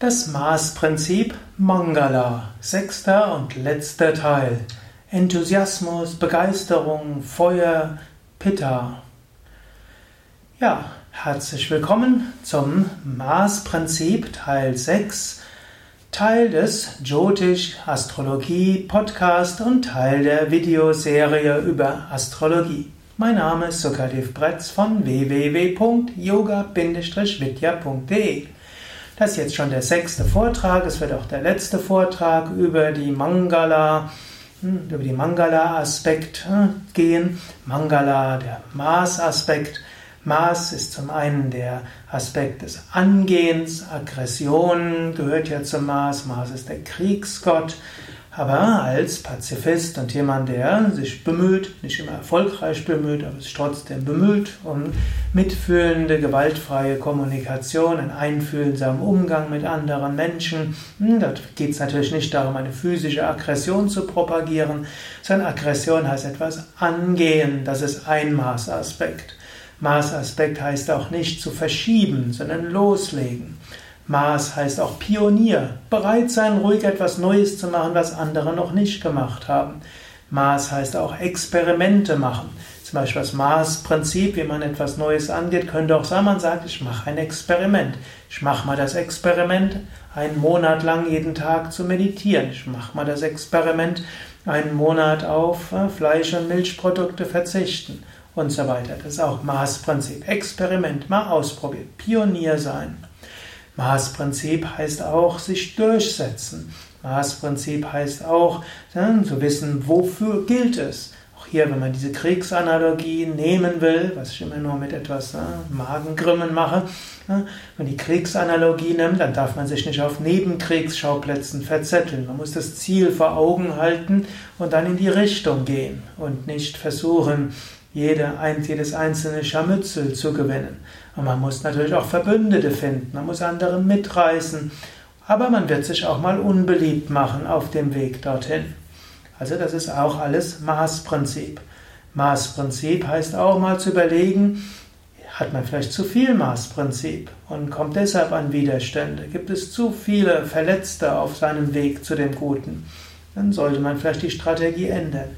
Das Maßprinzip Mangala, sechster und letzter Teil. Enthusiasmus, Begeisterung, Feuer, Pitta. Ja, herzlich willkommen zum Maßprinzip Teil 6, Teil des Jyotish Astrologie Podcast und Teil der Videoserie über Astrologie. Mein Name ist Sukadev Bretz von www.yoga-vidya.de das ist jetzt schon der sechste Vortrag. Es wird auch der letzte Vortrag über die Mangala, hm, über die Mangala-Aspekt hm, gehen. Mangala, der Maß-Aspekt. Maß ist zum einen der Aspekt des Angehens, Aggression gehört ja zum Maß. Maß ist der Kriegsgott. Aber als Pazifist und jemand, der sich bemüht, nicht immer erfolgreich bemüht, aber sich trotzdem bemüht um mitfühlende, gewaltfreie Kommunikation, einen einfühlsamen Umgang mit anderen Menschen, hm, da geht es natürlich nicht darum, eine physische Aggression zu propagieren, sondern Aggression heißt etwas angehen, das ist ein Maßaspekt. Maßaspekt heißt auch nicht zu verschieben, sondern loslegen. Maß heißt auch Pionier, bereit sein, ruhig etwas Neues zu machen, was andere noch nicht gemacht haben. Maß heißt auch Experimente machen. Zum Beispiel das Maßprinzip, wie man etwas Neues angeht, könnte auch sein, man sagt, ich mache ein Experiment. Ich mache mal das Experiment, einen Monat lang jeden Tag zu meditieren. Ich mache mal das Experiment, einen Monat auf äh, Fleisch- und Milchprodukte verzichten und so weiter. Das ist auch Maßprinzip. Experiment, mal ausprobieren, Pionier sein. Maßprinzip heißt auch sich durchsetzen. Maßprinzip heißt auch ja, zu wissen, wofür gilt es. Auch hier, wenn man diese Kriegsanalogie nehmen will, was ich immer nur mit etwas ja, Magengrimmen mache, ja, wenn die Kriegsanalogie nimmt, dann darf man sich nicht auf Nebenkriegsschauplätzen verzetteln. Man muss das Ziel vor Augen halten und dann in die Richtung gehen und nicht versuchen, jede, jedes einzelne Scharmützel zu gewinnen. Und man muss natürlich auch Verbündete finden, man muss andere mitreißen, aber man wird sich auch mal unbeliebt machen auf dem Weg dorthin. Also das ist auch alles Maßprinzip. Maßprinzip heißt auch mal zu überlegen, hat man vielleicht zu viel Maßprinzip und kommt deshalb an Widerstände? Gibt es zu viele Verletzte auf seinem Weg zu dem Guten? Dann sollte man vielleicht die Strategie ändern.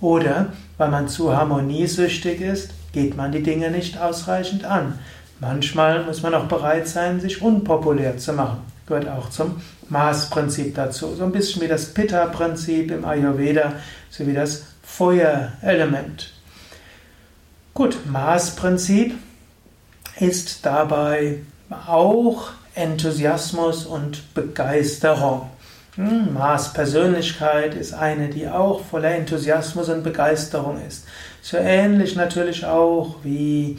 Oder weil man zu harmoniesüchtig ist, geht man die Dinge nicht ausreichend an. Manchmal muss man auch bereit sein, sich unpopulär zu machen. Gehört auch zum Maßprinzip dazu. So ein bisschen wie das Pitta-Prinzip im Ayurveda, sowie das Feuerelement. Gut, Maßprinzip ist dabei auch Enthusiasmus und Begeisterung. Hm, Mars Persönlichkeit ist eine, die auch voller Enthusiasmus und Begeisterung ist. So ähnlich natürlich auch wie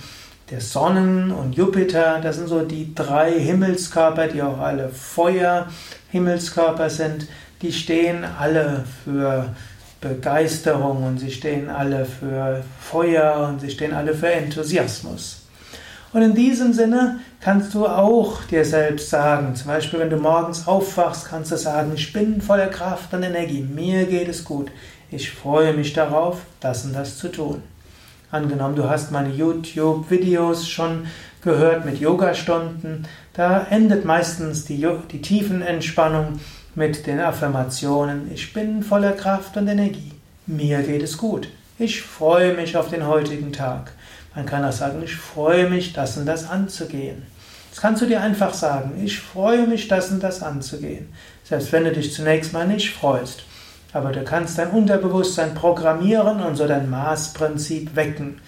der Sonnen und Jupiter, das sind so die drei Himmelskörper, die auch alle Feuer-Himmelskörper sind. Die stehen alle für Begeisterung und sie stehen alle für Feuer und sie stehen alle für Enthusiasmus. Und in diesem Sinne kannst du auch dir selbst sagen, zum Beispiel wenn du morgens aufwachst, kannst du sagen, ich bin voller Kraft und Energie, mir geht es gut, ich freue mich darauf, das und das zu tun. Angenommen, du hast meine YouTube-Videos schon gehört mit Yoga-Stunden, da endet meistens die, die Tiefenentspannung mit den Affirmationen, ich bin voller Kraft und Energie, mir geht es gut, ich freue mich auf den heutigen Tag. Man kann auch sagen, ich freue mich, das und das anzugehen. Das kannst du dir einfach sagen, ich freue mich, das und das anzugehen. Selbst wenn du dich zunächst mal nicht freust. Aber du kannst dein Unterbewusstsein programmieren und so dein Maßprinzip wecken.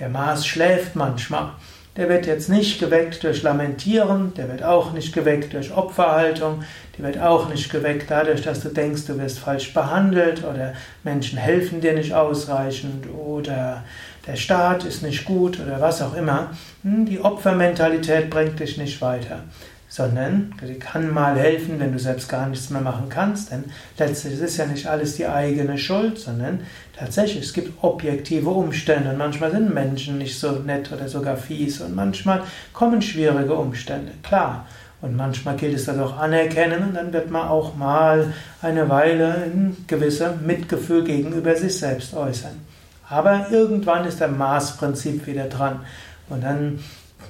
Der Maß schläft manchmal. Der wird jetzt nicht geweckt durch Lamentieren, der wird auch nicht geweckt durch Opferhaltung, der wird auch nicht geweckt dadurch, dass du denkst, du wirst falsch behandelt oder Menschen helfen dir nicht ausreichend oder der Staat ist nicht gut oder was auch immer. Hm, die Opfermentalität bringt dich nicht weiter sondern sie kann mal helfen, wenn du selbst gar nichts mehr machen kannst, denn letztlich ist ja nicht alles die eigene Schuld, sondern tatsächlich, es gibt objektive Umstände und manchmal sind Menschen nicht so nett oder sogar fies und manchmal kommen schwierige Umstände, klar. Und manchmal gilt es das auch anerkennen und dann wird man auch mal eine Weile ein gewisser Mitgefühl gegenüber sich selbst äußern. Aber irgendwann ist der Maßprinzip wieder dran und dann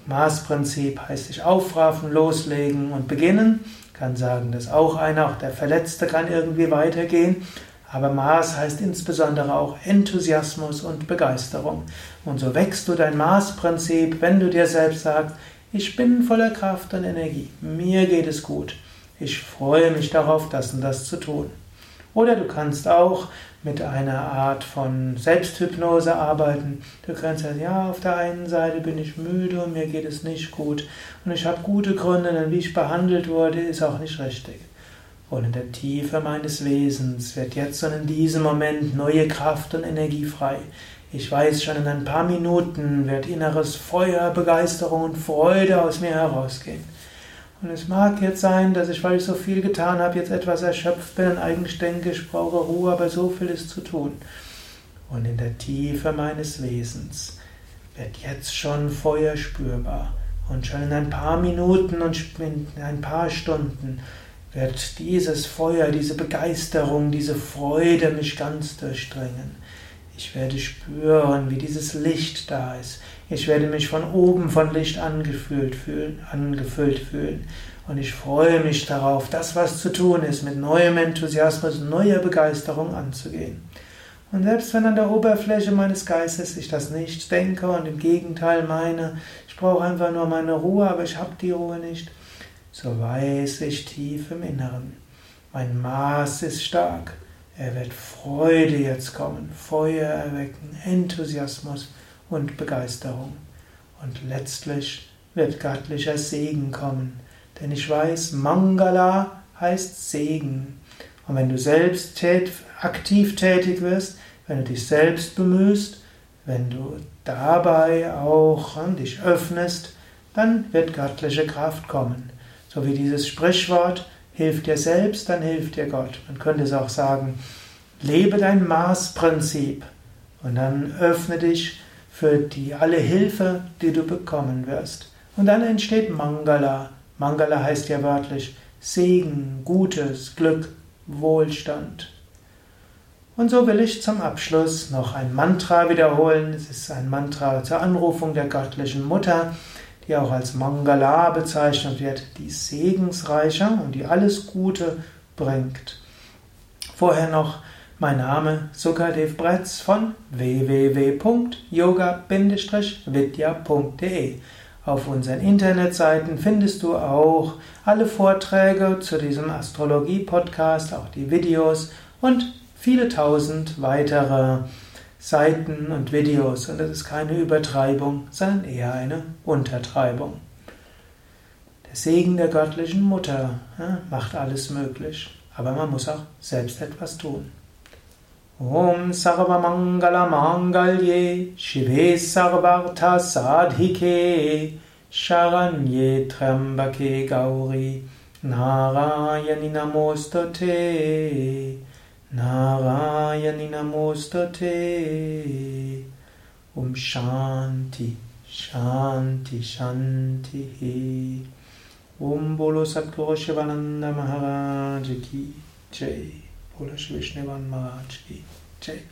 Maßprinzip heißt sich aufraffen, loslegen und beginnen. kann sagen, dass auch einer, auch der Verletzte kann irgendwie weitergehen. Aber Maß heißt insbesondere auch Enthusiasmus und Begeisterung. Und so wächst du dein Maßprinzip, wenn du dir selbst sagst, ich bin voller Kraft und Energie, mir geht es gut, ich freue mich darauf, das und das zu tun. Oder du kannst auch mit einer Art von Selbsthypnose arbeiten. Du kannst sagen, ja, auf der einen Seite bin ich müde und mir geht es nicht gut und ich habe gute Gründe, denn wie ich behandelt wurde, ist auch nicht richtig. Und in der Tiefe meines Wesens wird jetzt und in diesem Moment neue Kraft und Energie frei. Ich weiß schon, in ein paar Minuten wird inneres Feuer, Begeisterung und Freude aus mir herausgehen. Und es mag jetzt sein, dass ich, weil ich so viel getan habe, jetzt etwas erschöpft bin und eigentlich denke, ich brauche Ruhe, aber so viel ist zu tun. Und in der Tiefe meines Wesens wird jetzt schon Feuer spürbar. Und schon in ein paar Minuten und in ein paar Stunden wird dieses Feuer, diese Begeisterung, diese Freude mich ganz durchdringen. Ich werde spüren, wie dieses Licht da ist. Ich werde mich von oben von Licht angefüllt fühlen, angefüllt fühlen. Und ich freue mich darauf, das, was zu tun ist, mit neuem Enthusiasmus, neuer Begeisterung anzugehen. Und selbst wenn an der Oberfläche meines Geistes ich das nicht denke und im Gegenteil meine, ich brauche einfach nur meine Ruhe, aber ich habe die Ruhe nicht, so weiß ich tief im Inneren. Mein Maß ist stark. Er wird Freude jetzt kommen, Feuer erwecken, Enthusiasmus und Begeisterung. Und letztlich wird göttlicher Segen kommen. Denn ich weiß, Mangala heißt Segen. Und wenn du selbst tät, aktiv tätig wirst, wenn du dich selbst bemühst, wenn du dabei auch hm, dich öffnest, dann wird göttliche Kraft kommen. So wie dieses Sprichwort, hilf dir selbst, dann hilft dir Gott. Man könnte es auch sagen, lebe dein Maßprinzip und dann öffne dich für die alle Hilfe, die du bekommen wirst. Und dann entsteht Mangala. Mangala heißt ja wörtlich Segen, Gutes, Glück, Wohlstand. Und so will ich zum Abschluss noch ein Mantra wiederholen. Es ist ein Mantra zur Anrufung der göttlichen Mutter, die auch als Mangala bezeichnet wird, die segensreicher und die alles Gute bringt. Vorher noch mein Name Sukadev Bretz von www.yoga-vidya.de. Auf unseren Internetseiten findest du auch alle Vorträge zu diesem Astrologie-Podcast, auch die Videos und viele tausend weitere Seiten und Videos. Und das ist keine Übertreibung, sondern eher eine Untertreibung. Der Segen der göttlichen Mutter ja, macht alles möglich, aber man muss auch selbst etwas tun. ॐ सर्वमङ्गलमाङ्गल्ये शिवे सर्वार्थसाधिके शरण्ये त्र्यम्बके गौरि नारायणि नमोऽस्तु ते नारायणि नमोऽस्तु ते ॐ शान्ति शान्ति शान्तिः ॐ बोलो सद्गो शिवानन्दमहाराजकी जय। Shri Vishnuvan Maharaj Ki Jai